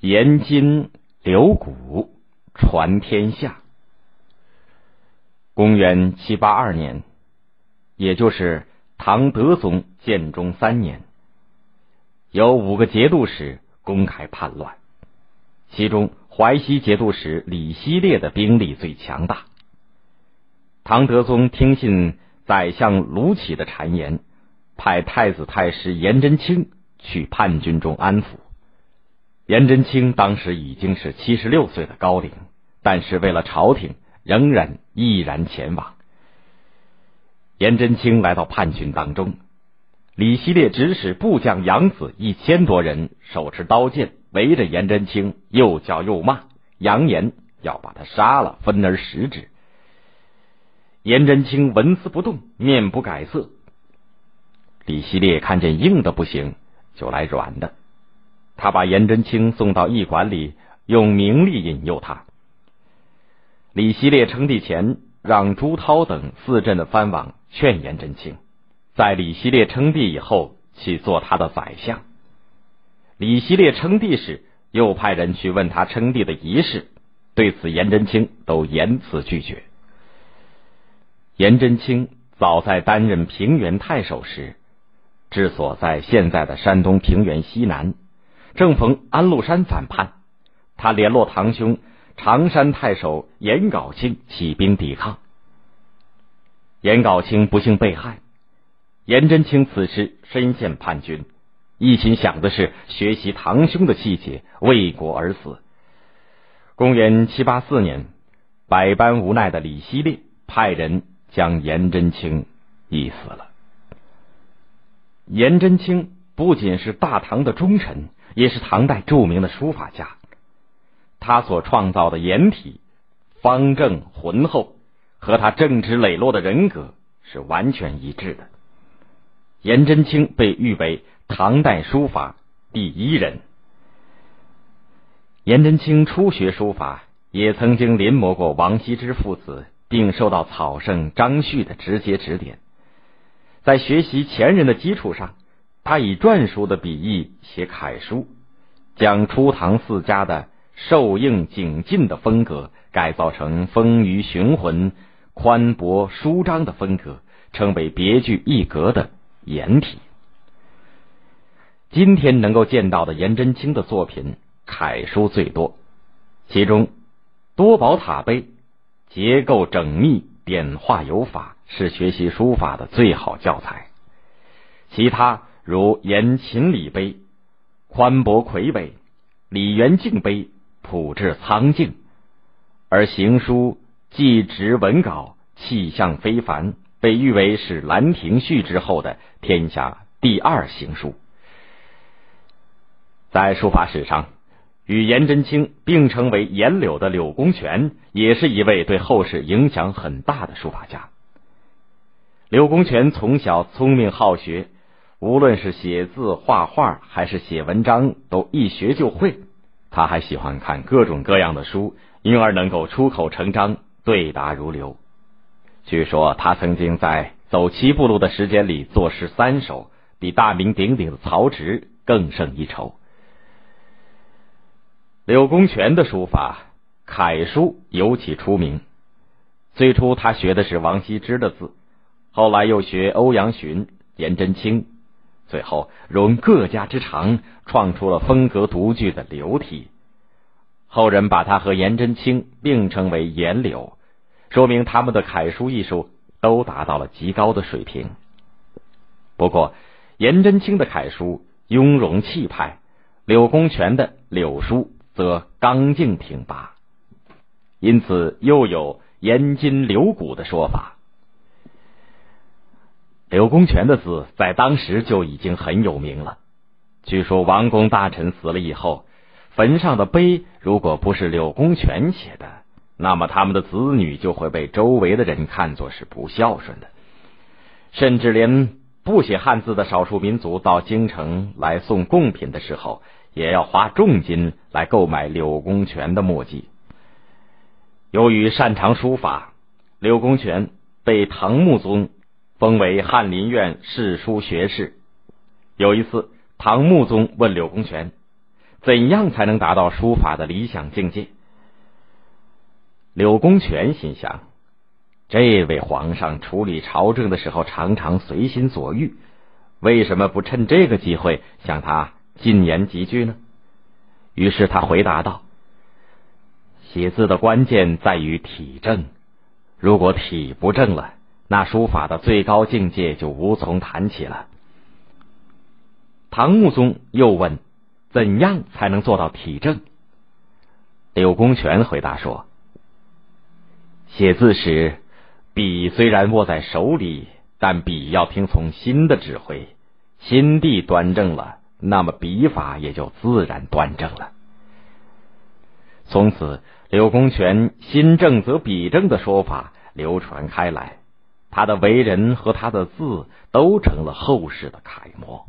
颜筋柳骨传天下。公元七八二年，也就是唐德宗建中三年，有五个节度使公开叛乱，其中淮西节度使李希烈的兵力最强大。唐德宗听信宰相卢杞的谗言，派太子太师颜真卿去叛军中安抚。颜真卿当时已经是七十六岁的高龄，但是为了朝廷，仍然毅然前往。颜真卿来到叛军当中，李希烈指使部将杨子一千多人，手持刀剑围着颜真卿，又叫又骂，扬言要把他杀了，分而食之。颜真卿纹丝不动，面不改色。李希烈看见硬的不行，就来软的。他把颜真卿送到驿馆里，用名利引诱他。李希烈称帝前，让朱涛等四镇的藩王劝颜真卿，在李希烈称帝以后去做他的宰相。李希烈称帝时，又派人去问他称帝的仪式，对此颜真卿都严辞拒绝。颜真卿早在担任平原太守时，治所在现在的山东平原西南。正逢安禄山反叛，他联络堂兄常山太守颜杲卿起兵抵抗。颜杲卿不幸被害，颜真卿此时身陷叛军，一心想的是学习堂兄的气节，为国而死。公元七八四年，百般无奈的李希烈派人将颜真卿缢死了。颜真卿不仅是大唐的忠臣。也是唐代著名的书法家，他所创造的颜体方正浑厚，和他正直磊落的人格是完全一致的。颜真卿被誉为唐代书法第一人。颜真卿初学书法，也曾经临摹过王羲之父子，并受到草圣张旭的直接指点。在学习前人的基础上。他以篆书的笔意写楷书，将初唐四家的瘦硬紧进的风格改造成丰腴雄浑、宽博舒张的风格，称为别具一格的颜体。今天能够见到的颜真卿的作品，楷书最多，其中多宝塔碑结构缜密、点画有法，是学习书法的最好教材。其他。如颜秦礼碑、宽博魁伟、李元敬碑，朴质苍劲；而行书既直文稿，气象非凡，被誉为是《兰亭序》之后的天下第二行书。在书法史上，与颜真卿并称为颜柳的柳公权，也是一位对后世影响很大的书法家。柳公权从小聪明好学。无论是写字、画画，还是写文章，都一学就会。他还喜欢看各种各样的书，因而能够出口成章，对答如流。据说他曾经在走七步路的时间里作诗三首，比大名鼎鼎的曹植更胜一筹。柳公权的书法楷书尤其出名。最初他学的是王羲之的字，后来又学欧阳询、颜真卿。最后融各家之长，创出了风格独具的柳体。后人把他和颜真卿并称为颜柳，说明他们的楷书艺术都达到了极高的水平。不过，颜真卿的楷书雍容气派，柳公权的柳书则刚劲挺拔，因此又有颜筋柳骨的说法。柳公权的字在当时就已经很有名了。据说王公大臣死了以后，坟上的碑如果不是柳公权写的，那么他们的子女就会被周围的人看作是不孝顺的。甚至连不写汉字的少数民族到京城来送贡品的时候，也要花重金来购买柳公权的墨迹。由于擅长书法，柳公权被唐穆宗。封为翰林院侍书学士。有一次，唐穆宗问柳公权：“怎样才能达到书法的理想境界？柳公权心想：这位皇上处理朝政的时候常常随心所欲，为什么不趁这个机会向他进言几句呢？于是他回答道：“写字的关键在于体正，如果体不正了，那书法的最高境界就无从谈起了。”唐穆宗又问：“怎样才能做到体正？”柳公权回答说：“写字时，笔虽然握在手里，但笔要听从心的指挥，心地端正了。”那么笔法也就自然端正了。从此，柳公权“心正则笔正”的说法流传开来，他的为人和他的字都成了后世的楷模。